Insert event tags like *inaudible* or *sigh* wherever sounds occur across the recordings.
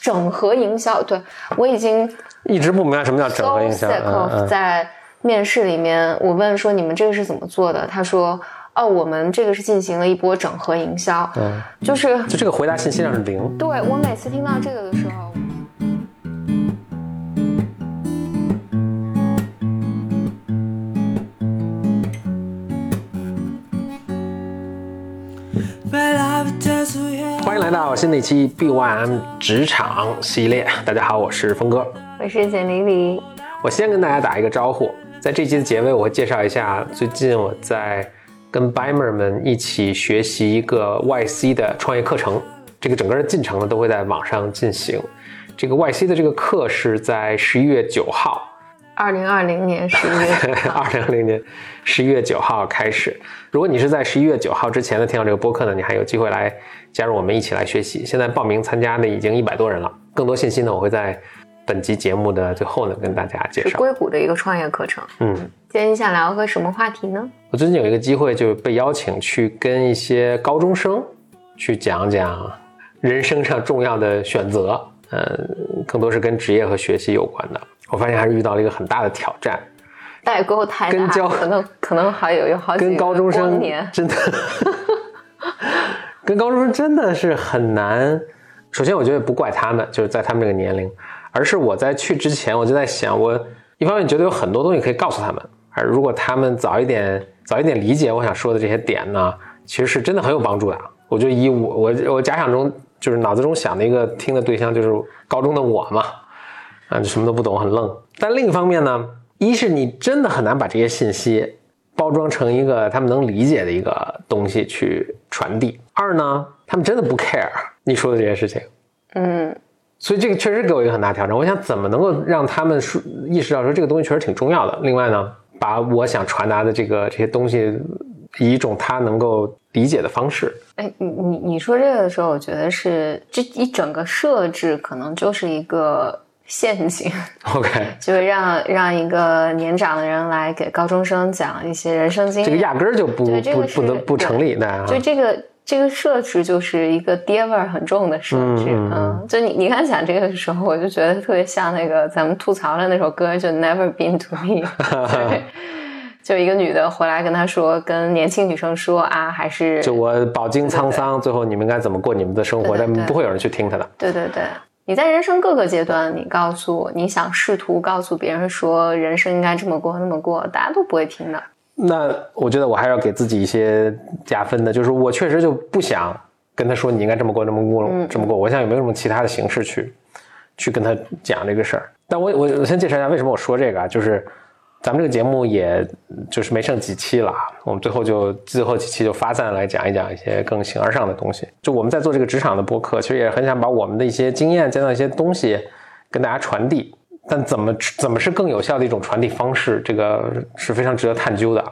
整合营销，对我已经一直不明白什么叫整合营销。在面试里面，我问说你们这个是怎么做的？他说哦，我们这个是进行了一波整合营销。嗯，就是就这个回答信息量是零。对我每次听到这个的时候。来到新的一期 BYM 职场系列。大家好，我是峰哥，我是简黎黎。我先跟大家打一个招呼，在这期的结尾，我会介绍一下最近我在跟 Bimer 们一起学习一个 YC 的创业课程。这个整个的进程呢，都会在网上进行。这个 YC 的这个课是在十一月九号。二零二零年十一月，*laughs* 二零二零年十一月九号开始。如果你是在十一月九号之前呢听到这个播客呢，你还有机会来加入我们一起来学习。现在报名参加的已经一百多人了。更多信息呢，我会在本集节目的最后呢跟大家介绍。硅谷的一个创业课程。嗯，今天你想聊个什么话题呢？我最近有一个机会，就被邀请去跟一些高中生去讲讲人生上重要的选择。嗯，更多是跟职业和学习有关的。我发现还是遇到了一个很大的挑战，代沟太大，可能可能还有有好几跟高中生真的，*laughs* 跟高中生真的是很难。首先，我觉得不怪他们，就是在他们这个年龄，而是我在去之前，我就在想，我一方面觉得有很多东西可以告诉他们，而如果他们早一点早一点理解我想说的这些点呢，其实是真的很有帮助的。我就以我我我假想中就是脑子中想的一个听的对象，就是高中的我嘛。啊，什么都不懂，很愣。但另一方面呢，一是你真的很难把这些信息包装成一个他们能理解的一个东西去传递；二呢，他们真的不 care *laughs* 你说的这些事情。嗯，所以这个确实给我一个很大挑战。我想怎么能够让他们说意识到说这个东西确实挺重要的。另外呢，把我想传达的这个这些东西以一种他能够理解的方式。哎，你你你说这个的时候，我觉得是这一整个设置可能就是一个。陷阱，OK，*laughs* 就是让让一个年长的人来给高中生讲一些人生经历，这个压根儿就不不不能不成立的。就这个这个设置就是一个爹味儿很重的设置，嗯，就你你看讲这个的时候，我就觉得特别像那个咱们吐槽的那首歌，就 Never Been to Me，*laughs* 就一个女的回来跟他说，跟年轻女生说啊，还是就我饱经沧桑，最后你们该怎么过你们的生活，但不会有人去听他的。对对对。你在人生各个阶段，你告诉你想试图告诉别人说人生应该这么过那么过，大家都不会听的。那我觉得我还要给自己一些加分的，就是我确实就不想跟他说你应该这么过这么过这么过。我想有没有什么其他的形式去去跟他讲这个事儿？但我我我先介绍一下为什么我说这个啊，就是。咱们这个节目也就是没剩几期了，我们最后就最后几期就发散来讲一讲一些更形而上的东西。就我们在做这个职场的播客，其实也很想把我们的一些经验、见到一些东西跟大家传递。但怎么怎么是更有效的一种传递方式，这个是非常值得探究的。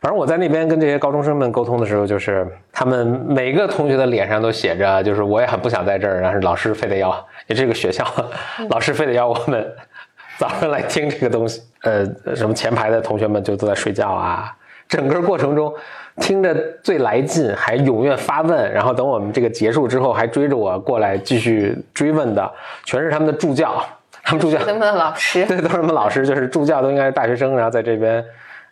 反正我在那边跟这些高中生们沟通的时候，就是他们每个同学的脸上都写着，就是我也很不想在这儿，但是老师非得要，也这个学校，老师非得要我们。早上来听这个东西，呃，什么前排的同学们就都在睡觉啊。整个过程中，听着最来劲，还踊跃发问，然后等我们这个结束之后，还追着我过来继续追问的，全是他们的助教。他们助教，他们的老师，*laughs* 对，都是他们老师，就是助教都应该是大学生，然后在这边，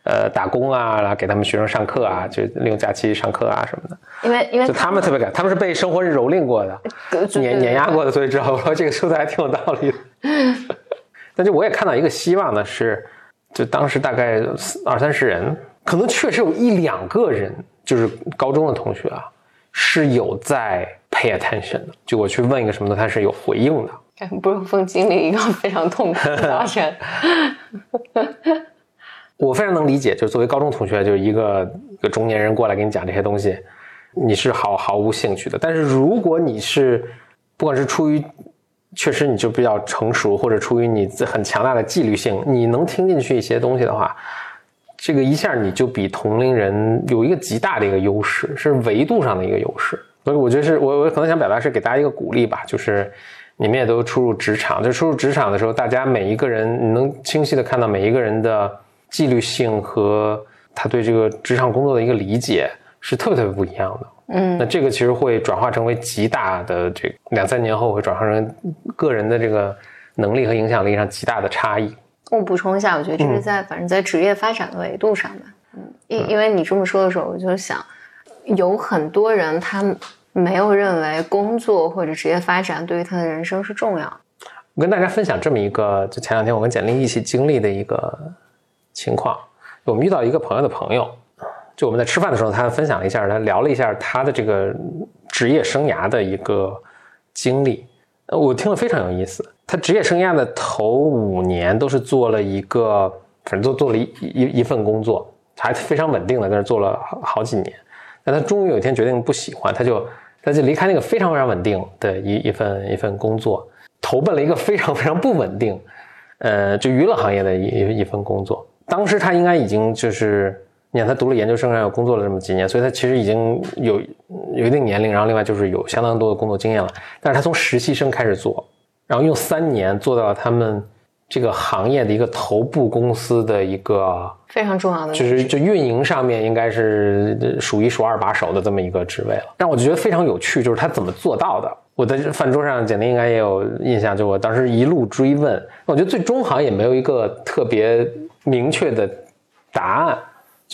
呃，打工啊，然后给他们学生上课啊，就利用假期上课啊什么的。因为因为就他们特别感，他们是被生活蹂躏过的，碾碾压过的，所以知道我说这个说的还挺有道理的。*laughs* 但是我也看到一个希望呢，是，就当时大概二三十人，可能确实有一两个人，就是高中的同学啊，是有在 pay attention 的。就我去问一个什么的，他是有回应的。*laughs* 不用风经历一个非常痛苦的早晨。*laughs* 我非常能理解，就作为高中同学，就一个一个中年人过来给你讲这些东西，你是毫毫无兴趣的。但是如果你是，不管是出于确实，你就比较成熟，或者出于你很强大的纪律性，你能听进去一些东西的话，这个一下你就比同龄人有一个极大的一个优势，是维度上的一个优势。所以我觉得是我我可能想表达是给大家一个鼓励吧，就是你们也都初入职场，就初入职场的时候，大家每一个人你能清晰的看到每一个人的纪律性和他对这个职场工作的一个理解是特别特别不一样的。嗯，那这个其实会转化成为极大的这两三年后会转化成个人的这个能力和影响力上极大的差异。我补充一下，我觉得这是在反正在职业发展的维度上吧。嗯，因因为你这么说的时候，我就想，有很多人他没有认为工作或者职业发展对于他的人生是重要。我跟大家分享这么一个，就前两天我跟简历一起经历的一个情况。我们遇到一个朋友的朋友，就我们在吃饭的时候，他分享了一下，他聊了一下他的这个职业生涯的一个经历，我听了非常有意思。他职业生涯的头五年都是做了一个，反正做做了一一一份工作，还非常稳定的，在那做了好好几年。但他终于有一天决定不喜欢，他就他就离开那个非常非常稳定的一一份一份工作，投奔了一个非常 *laughs* 非常不稳定，呃，就娱乐行业的一一份工作。当时他应该已经就是，你看他读了研究生，然后工作了这么几年，所以他其实已经有有一定年龄，然后另外就是有相当多的工作经验了。但是他从实习生开始做，然后用三年做到了他们这个行业的一个头部公司的一个非常重要的，就是就运营上面应该是数一数二把手的这么一个职位了。但我就觉得非常有趣，就是他怎么做到的。我在饭桌上，简历应该也有印象，就我当时一路追问，我觉得最终好像也没有一个特别。明确的答案，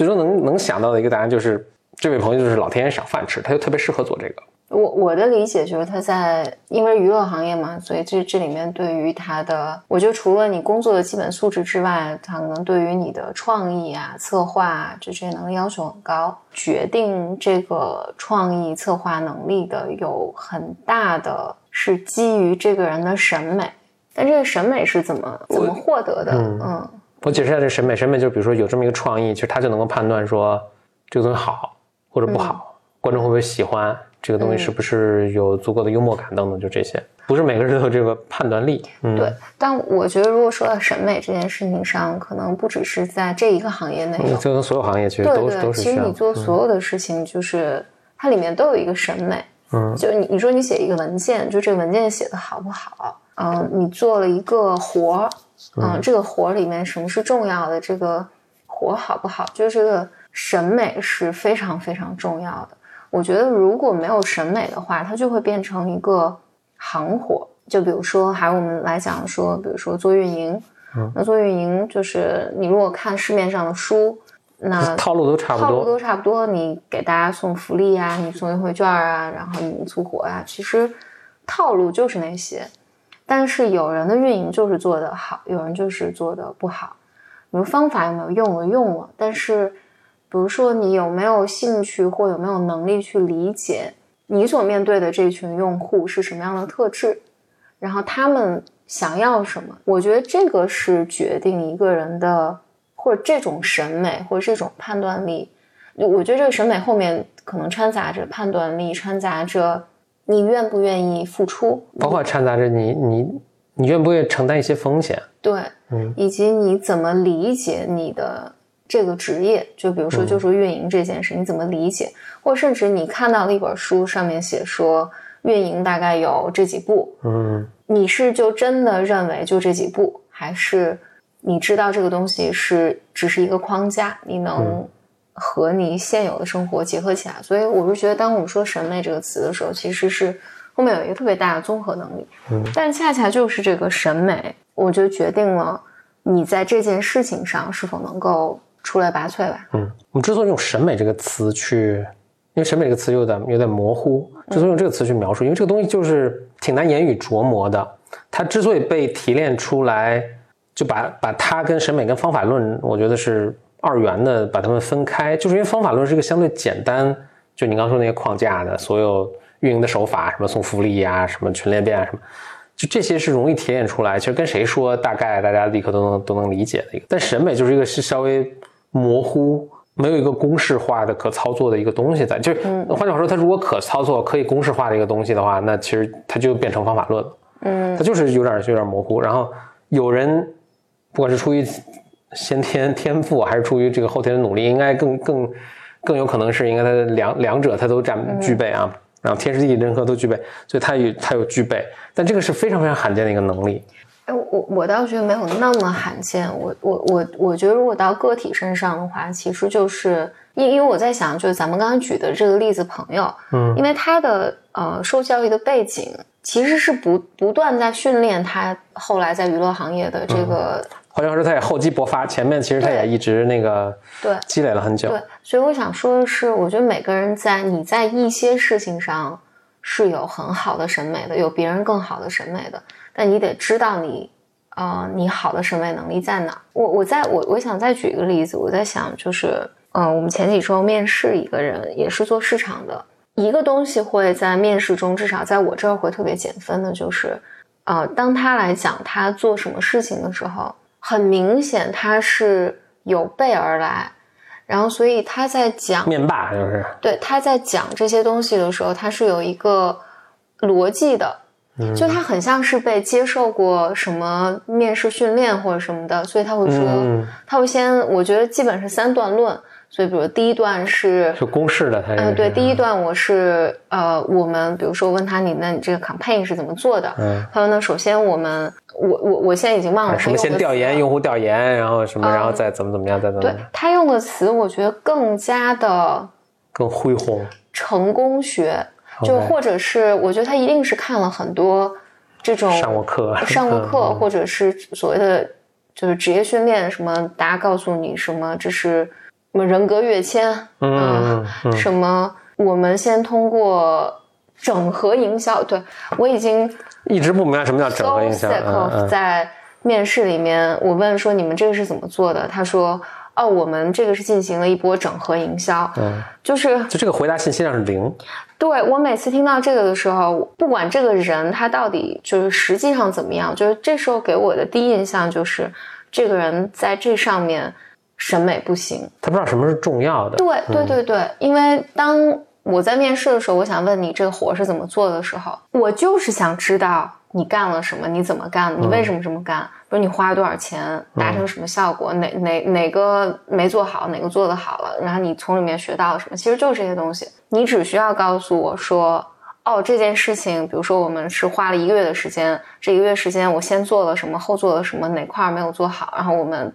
最终能能想到的一个答案就是，这位朋友就是老天爷赏饭吃，他就特别适合做这个。我我的理解就是他在因为娱乐行业嘛，所以这这里面对于他的，我觉得除了你工作的基本素质之外，他可能对于你的创意啊、策划啊这些能力要求很高。决定这个创意策划能力的有很大的是基于这个人的审美，但这个审美是怎么怎么获得的？嗯。我解释一下这审美，审美就是比如说有这么一个创意，其实他就能够判断说这个东西好或者不好，观众会不会喜欢这个东西，是不是有足够的幽默感等等，就这些，不是每个人都有这个判断力。对，但我觉得如果说到审美这件事情上，可能不只是在这一个行业内，就跟所有行业其实都都是其实你做所有的事情，就是它里面都有一个审美。嗯，就你你说你写一个文件，就这个文件写的好不好？嗯，你做了一个活儿。嗯，这个活里面什么是重要的？这个活好不好？就是这个审美是非常非常重要的。我觉得如果没有审美的话，它就会变成一个行活。就比如说，还我们来讲说，比如说做运营，那做运营就是你如果看市面上的书，那套路都差不多，套路都差不多。你给大家送福利啊，你送优惠券啊，然后你促活啊，其实套路就是那些。但是有人的运营就是做得好，有人就是做的不好。比如方法有没有用？我用了，但是，比如说你有没有兴趣或有没有能力去理解你所面对的这群用户是什么样的特质，然后他们想要什么？我觉得这个是决定一个人的或者这种审美或者这种判断力。我觉得这个审美后面可能掺杂着判断力，掺杂着。你愿不愿意付出？包括掺杂着你，你，你愿不愿意承担一些风险？对，嗯，以及你怎么理解你的这个职业？就比如说，就说运营这件事，你怎么理解？或甚至你看到了一本书，上面写说运营大概有这几步，嗯，你是就真的认为就这几步，还是你知道这个东西是只是一个框架？你能？和你现有的生活结合起来，所以我是觉得，当我们说审美这个词的时候，其实是后面有一个特别大的综合能力。嗯，但恰恰就是这个审美，我觉得决定了你在这件事情上是否能够出类拔萃吧。嗯，我们之所以用审美这个词去，因为审美这个词有点有点模糊，之所以用这个词去描述，因为这个东西就是挺难言语琢磨的。它之所以被提炼出来，就把把它跟审美跟方法论，我觉得是。二元的把它们分开，就是因为方法论是一个相对简单，就你刚说那些框架的所有运营的手法，什么送福利呀，什么群裂变啊，什么，就这些是容易提炼出来。其实跟谁说，大概大家立刻都能都能理解的一个。但审美就是一个是稍微模糊，没有一个公式化的可操作的一个东西在。就是换句话说，它如果可操作、可以公式化的一个东西的话，那其实它就变成方法论了。嗯，它就是有点有点模糊。然后有人不管是出于先天 *laughs* 天赋还是出于这个后天的努力，应该更更更有可能是应该他两两者他都占具备啊，然后天时地利人和都具备，所以他有他有具备，但这个是非常非常罕见的一个能力。哎，我我倒觉得没有那么罕见，我我我我觉得如果到个体身上的话，其实就是因因为我在想，就是咱们刚刚举的这个例子，朋友，嗯，因为他的呃受教育的背景其实是不不断在训练他后来在娱乐行业的这个。好像是他也厚积薄发，前面其实他也一直那个对积累了很久。对，所以我想说的是，我觉得每个人在你在一些事情上是有很好的审美的，有别人更好的审美的，但你得知道你呃你好的审美能力在哪。我我在我我想再举一个例子，我在想就是嗯，我们前几周面试一个人，也是做市场的，一个东西会在面试中至少在我这儿会特别减分的，就是呃，当他来讲他做什么事情的时候。很明显，他是有备而来，然后所以他在讲面霸就是对他在讲这些东西的时候，他是有一个逻辑的，就他很像是被接受过什么面试训练或者什么的，所以他会说，他会先，我觉得基本是三段论。所以，比如第一段是是公式的，嗯，对，第一段我是呃，我们比如说问他你那你这个 campaign 是怎么做的？嗯，他说呢，首先我们我我我现在已经忘了什么先调研用户调研，然后什么，然后再怎么怎么样，再怎么对他用的词，我觉得更加的更恢宏，成功学，就或者是我觉得他一定是看了很多这种上过课上过 *laughs* 课，或者是所谓的就是职业训练什么，大家告诉你什么这是。什么人格跃迁？嗯，什么？我们先通过整合营销。对我已经一直不明白什么叫整合营销。在面试里面，我问说你们这个是怎么做的？他说哦，我们这个是进行了一波整合营销。嗯，就是就这个回答信息量是零。对我每次听到这个的时候，不管这个人他到底就是实际上怎么样，就是这时候给我的第一印象就是这个人在这上面。审美不行，他不知道什么是重要的。对对对对，因为当我在面试的时候，我想问你这个活是怎么做的时候，我就是想知道你干了什么，你怎么干，你为什么这么干，比如你花了多少钱，达成什么效果，哪哪哪个没做好，哪个做的好了，然后你从里面学到了什么，其实就是这些东西。你只需要告诉我说，哦，这件事情，比如说我们是花了一个月的时间，这一个月时间我先做了什么，后做了什么，哪块没有做好，然后我们。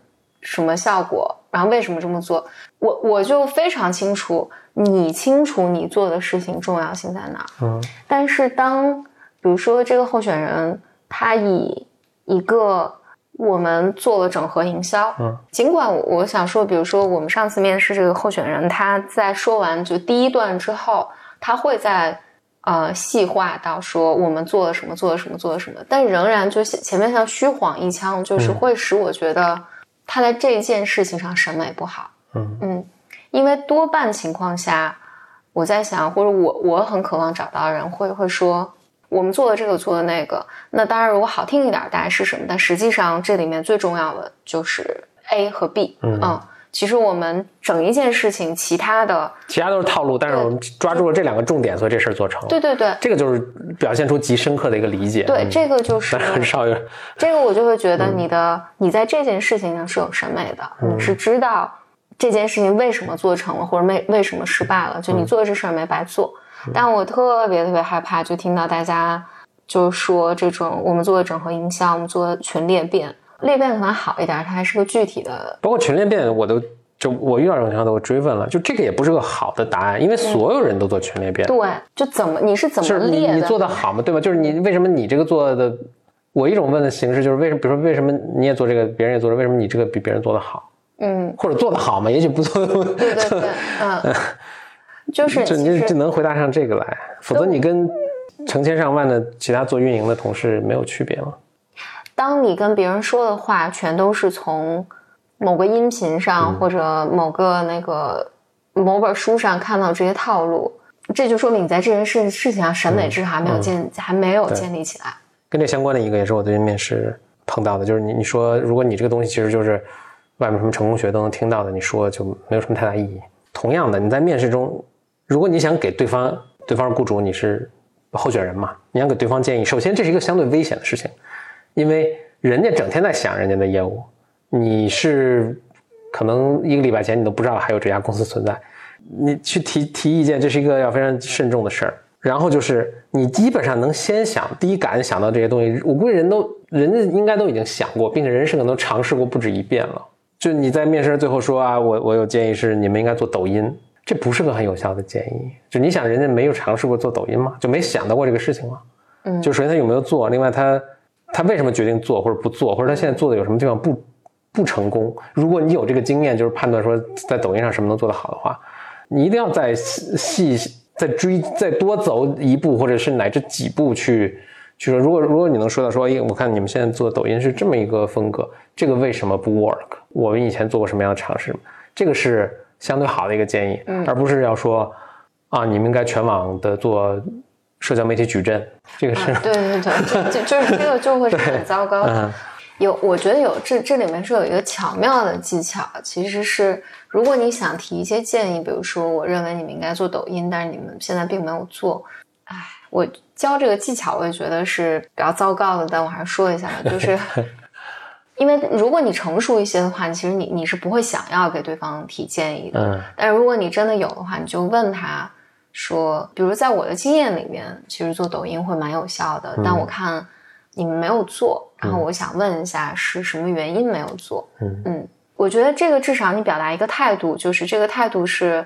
什么效果？然后为什么这么做？我我就非常清楚，你清楚你做的事情重要性在哪。嗯。但是当比如说这个候选人他以一个我们做了整合营销，嗯，尽管我想说，比如说我们上次面试这个候选人，他在说完就第一段之后，他会在呃细化到说我们做了什么，做了什么，做了什么，但仍然就前面像虚晃一枪，就是会使我觉得。他在这件事情上审美不好，嗯嗯，因为多半情况下，我在想，或者我我很渴望找到人会会说，我们做的这个做的那个，那当然如果好听一点，大概是什么？但实际上这里面最重要的就是 A 和 B，嗯。其实我们整一件事情，其他的其他都是套路，但是我们抓住了这两个重点，所以这事儿做成了。对对对，这个就是表现出极深刻的一个理解。对，这个就是 *laughs* 很少有。这个我就会觉得你的你在这件事情上是有审美的，你是知道这件事情为什么做成了，或者为为什么失败了，就你做这事儿没白做。但我特别特别害怕，就听到大家就说这种我们做的整合营销，我们做群裂变。裂变可能好一点，它还是个具体的。包括群裂变，我都就我遇到这种情况都追问了，就这个也不是个好的答案，因为所有人都做群裂变。对，就怎么你是怎么裂的？你做的好吗？对吧？就是你为什么你这个做的？我一种问的形式就是为什么？比如说为什么你也做这个，别人也做了，为什么你这个比别人做的好？嗯，或者做的好吗？也许不做。对对对，*laughs* 嗯，就是就你就能回答上这个来，否则你跟成千上万的其他做运营的同事没有区别了。当你跟别人说的话全都是从某个音频上或者某个那个某本书上看到这些套路，这就说明你在这件事事情上审美至少还没有建还没有建立起来。跟这相关的一个也是我最近面试碰到的，就是你你说如果你这个东西其实就是外面什么成功学都能听到的，你说就没有什么太大意义。同样的，你在面试中，如果你想给对方对方是雇主，你是候选人嘛，你想给对方建议，首先这是一个相对危险的事情。因为人家整天在想人家的业务，你是可能一个礼拜前你都不知道还有这家公司存在，你去提提意见，这是一个要非常慎重的事儿。然后就是你基本上能先想第一感想到这些东西，我估计人都人家应该都已经想过，并且人生可能尝试过不止一遍了。就你在面试最后说啊，我我有建议是你们应该做抖音，这不是个很有效的建议。就你想人家没有尝试过做抖音吗？就没想到过这个事情吗？嗯，就首先他有没有做，另外他他为什么决定做或者不做，或者他现在做的有什么地方不不成功？如果你有这个经验，就是判断说在抖音上什么能做得好的话，你一定要再细再追再多走一步，或者是乃至几步去。去说如果如果你能说到说，哎，我看你们现在做抖音是这么一个风格，这个为什么不 work？我们以前做过什么样的尝试？这个是相对好的一个建议，而不是要说啊，你们应该全网的做社交媒体矩阵。这个是对对对，就就是这个就会是很糟糕的。有，我觉得有这这里面是有一个巧妙的技巧，其实是如果你想提一些建议，比如说我认为你们应该做抖音，但是你们现在并没有做，哎，我。教这个技巧，我也觉得是比较糟糕的，但我还是说一下吧，就是 *laughs* 因为如果你成熟一些的话，其实你你是不会想要给对方提建议的。嗯。但是如果你真的有的话，你就问他说，比如在我的经验里面，其实做抖音会蛮有效的，但我看你们没有做，然后我想问一下是什么原因没有做？嗯嗯，我觉得这个至少你表达一个态度，就是这个态度是。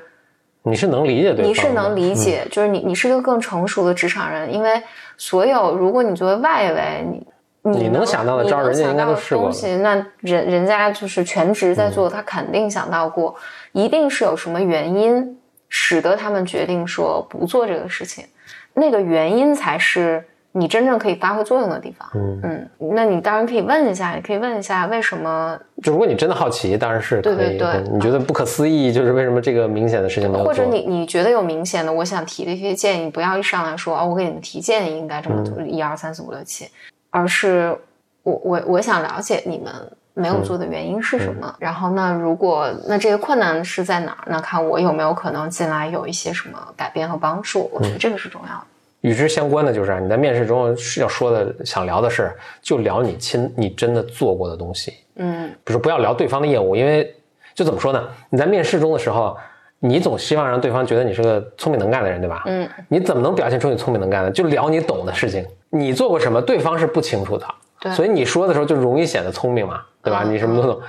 你是能理解对你是能理解，就是你你是一个更成熟的职场人，因为所有如果你作为外围，你你能想到的招人家应该都试过，那人人家就是全职在做，他肯定想到过，一定是有什么原因使得他们决定说不做这个事情，那个原因才是。你真正可以发挥作用的地方，嗯嗯，那你当然可以问一下，也可以问一下为什么。就如果你真的好奇，当然是对对对。你觉得不可思议，就是为什么这个明显的事情没有或者你你觉得有明显的，我想提的一些建议，不要一上来说啊，我给你们提建议应该这么做，一二三四五六七，而是我我我想了解你们没有做的原因是什么。然后那如果那这个困难是在哪儿？那看我有没有可能进来有一些什么改变和帮助。我觉得这个是重要的。与之相关的就是啊，你在面试中要说的、想聊的是，就聊你亲、你真的做过的东西。嗯，不是不要聊对方的业务，因为就怎么说呢？你在面试中的时候，你总希望让对方觉得你是个聪明能干的人，对吧？嗯，你怎么能表现出你聪明能干呢？就聊你懂的事情，你做过什么，对方是不清楚的。对，所以你说的时候就容易显得聪明嘛，对吧？你什么都懂，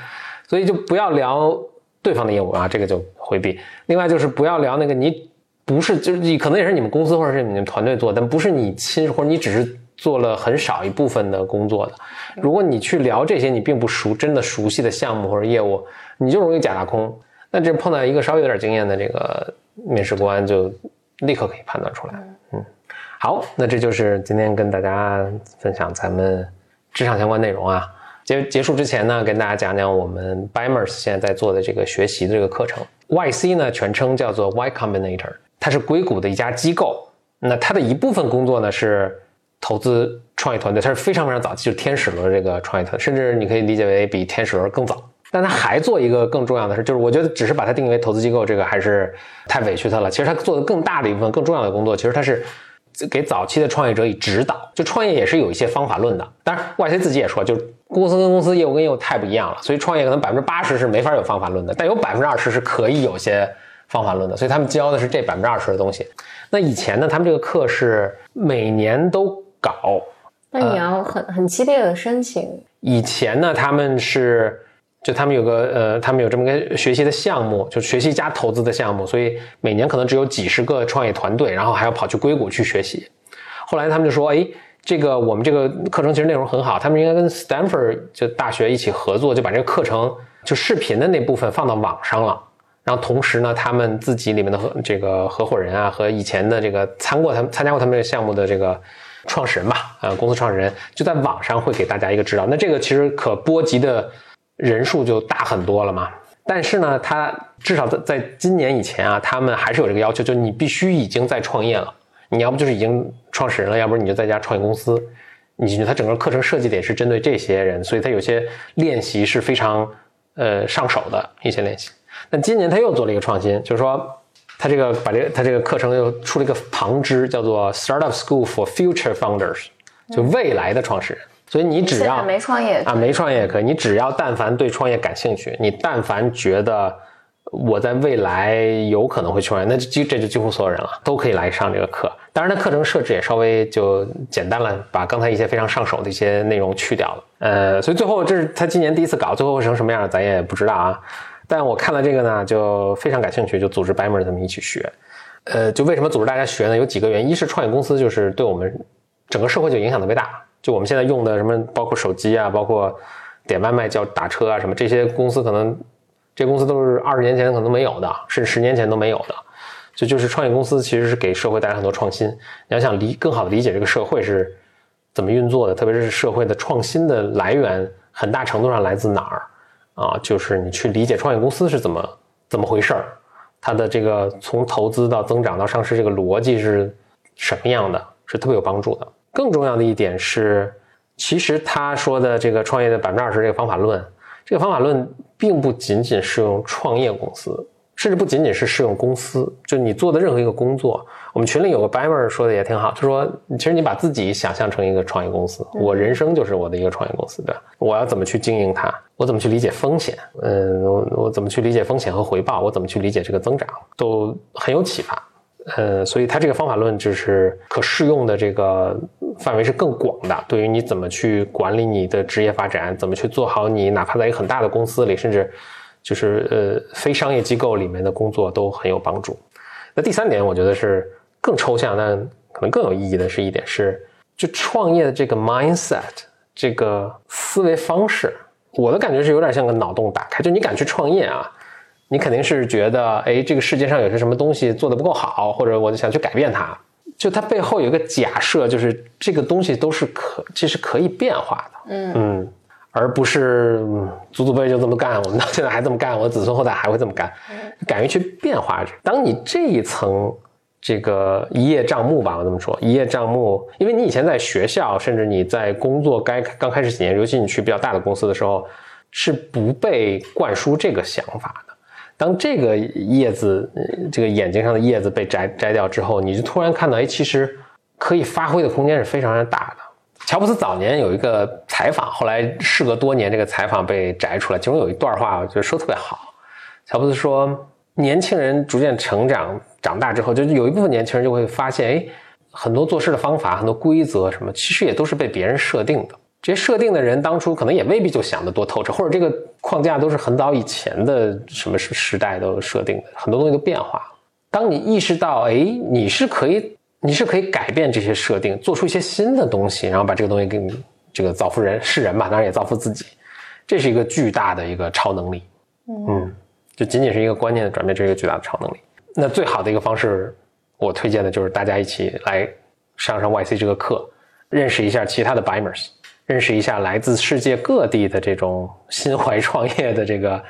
所以就不要聊对方的业务啊，这个就回避。另外就是不要聊那个你。不是，就是你可能也是你们公司或者是你们团队做，但不是你亲或者你只是做了很少一部分的工作的。如果你去聊这些你并不熟、真的熟悉的项目或者业务，你就容易假大空。那这碰到一个稍微有点经验的这个面试官，就立刻可以判断出来。嗯，好，那这就是今天跟大家分享咱们职场相关内容啊。结结束之前呢，跟大家讲讲我们 Bimers 现在在做的这个学习的这个课程。YC 呢，全称叫做 Y Combinator。它是硅谷的一家机构，那它的一部分工作呢是投资创业团队，它是非常非常早期，就是天使轮这个创业团队，甚至你可以理解为比天使轮更早。但它还做一个更重要的事，就是我觉得只是把它定义为投资机构，这个还是太委屈它了。其实它做的更大的一部分、更重要的工作，其实它是给早期的创业者以指导。就创业也是有一些方法论的，当然 YC 自己也说，就是公司跟公司、业务跟业务太不一样了，所以创业可能百分之八十是没法有方法论的，但有百分之二十是可以有些。方法论的，所以他们教的是这百分之二十的东西。那以前呢，他们这个课是每年都搞。那你要很很激烈的申请。以前呢，他们是就他们有个呃，他们有这么个学习的项目，就学习加投资的项目，所以每年可能只有几十个创业团队，然后还要跑去硅谷去学习。后来他们就说，哎，这个我们这个课程其实内容很好，他们应该跟 Stanford 就大学一起合作，就把这个课程就视频的那部分放到网上了。然后同时呢，他们自己里面的合这个合伙人啊，和以前的这个参过他们参加过他们这个项目的这个创始人吧，呃，公司创始人就在网上会给大家一个指导。那这个其实可波及的人数就大很多了嘛。但是呢，他至少在在今年以前啊，他们还是有这个要求，就你必须已经在创业了。你要不就是已经创始人了，要不然你就在家创业公司。你他整个课程设计的也是针对这些人，所以他有些练习是非常呃上手的一些练习。那今年他又做了一个创新，就是说，他这个把这个他这个课程又出了一个旁支，叫做 Startup School for Future Founders，就未来的创始人。所以你只要没创业啊，没创业也可以。你只要但凡对创业感兴趣，你但凡觉得我在未来有可能会创业，那就这就几乎所有人了，都可以来上这个课。当然，它课程设置也稍微就简单了，把刚才一些非常上手的一些内容去掉了。呃，所以最后这是他今年第一次搞，最后会成什么样，咱也不知道啊。但我看了这个呢，就非常感兴趣，就组织 e r 他们一起学。呃，就为什么组织大家学呢？有几个原因，一是创业公司就是对我们整个社会就影响特别大。就我们现在用的什么，包括手机啊，包括点外卖、叫打车啊，什么这些公司可能。这公司都是二十年前可能没有的，甚至十年前都没有的，就就是创业公司其实是给社会带来很多创新。你要想理更好的理解这个社会是怎么运作的，特别是社会的创新的来源，很大程度上来自哪儿啊？就是你去理解创业公司是怎么怎么回事儿，它的这个从投资到增长到上市这个逻辑是什么样的，是特别有帮助的。更重要的一点是，其实他说的这个创业的百分之二十这个方法论。这个方法论并不仅仅适用创业公司，甚至不仅仅是适用公司。就你做的任何一个工作，我们群里有个 b i m e r 说的也挺好，他说其实你把自己想象成一个创业公司，我人生就是我的一个创业公司，对吧？我要怎么去经营它？我怎么去理解风险？嗯，我我怎么去理解风险和回报？我怎么去理解这个增长？都很有启发。呃，所以它这个方法论就是可适用的这个范围是更广的。对于你怎么去管理你的职业发展，怎么去做好你哪怕在一个很大的公司里，甚至就是呃非商业机构里面的工作都很有帮助。那第三点，我觉得是更抽象，但可能更有意义的是一点是，就创业的这个 mindset 这个思维方式，我的感觉是有点像个脑洞打开，就你敢去创业啊。你肯定是觉得，哎，这个世界上有些什么东西做的不够好，或者我就想去改变它。就它背后有一个假设，就是这个东西都是可，其实可以变化的。嗯嗯，而不是祖祖辈辈就这么干，我们到现在还这么干，我子孙后代还会这么干。敢于去变化。当你这一层这个一叶障目吧，我这么说，一叶障目，因为你以前在学校，甚至你在工作该刚开始几年，尤其你去比较大的公司的时候，是不被灌输这个想法的。当这个叶子，这个眼睛上的叶子被摘摘掉之后，你就突然看到，哎，其实可以发挥的空间是非常大的。乔布斯早年有一个采访，后来事隔多年，这个采访被摘出来，其中有一段话，我觉得说特别好。乔布斯说，年轻人逐渐成长长大之后，就有一部分年轻人就会发现，哎，很多做事的方法、很多规则什么，其实也都是被别人设定的。这些设定的人当初可能也未必就想得多透彻，或者这个框架都是很早以前的什么时时代都设定的，很多东西都变化了。当你意识到，哎，你是可以，你是可以改变这些设定，做出一些新的东西，然后把这个东西给你这个造福人是人吧，当然也造福自己，这是一个巨大的一个超能力。嗯，就仅仅是一个观念的转变，这是一个巨大的超能力。那最好的一个方式，我推荐的就是大家一起来上上 YC 这个课，认识一下其他的 Bimers。认识一下来自世界各地的这种心怀创业的这个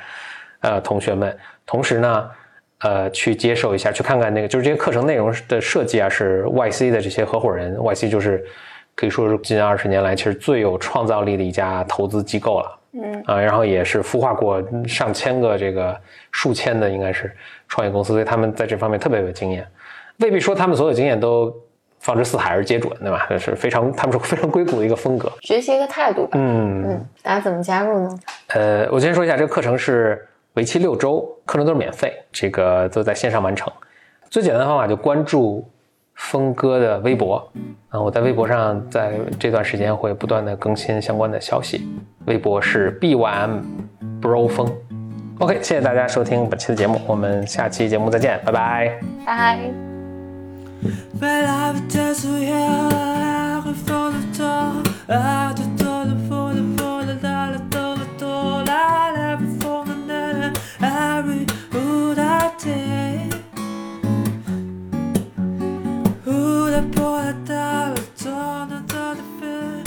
呃同学们，同时呢，呃，去接受一下，去看看那个就是这些课程内容的设计啊，是 YC 的这些合伙人，YC 就是可以说是近二十年来其实最有创造力的一家投资机构了，嗯。啊，然后也是孵化过上千个这个数千的应该是创业公司，所以他们在这方面特别有经验，未必说他们所有经验都。放之四海而皆准，对吧？这是非常，他们是非常硅谷的一个风格，学习一个态度吧。嗯嗯，大家怎么加入呢？呃，我先说一下，这个课程是为期六周，课程都是免费，这个都在线上完成。最简单的方法就关注峰哥的微博啊，我在微博上在这段时间会不断的更新相关的消息。微博是 b y m bro 峰。OK，谢谢大家收听本期的节目，我们下期节目再见，拜拜。拜。Belle la vitesse où hier refond le temps à tout temps le fond le fond le la le temps le temps la. La fond le nez every who that day who the poet le temps le temps le feu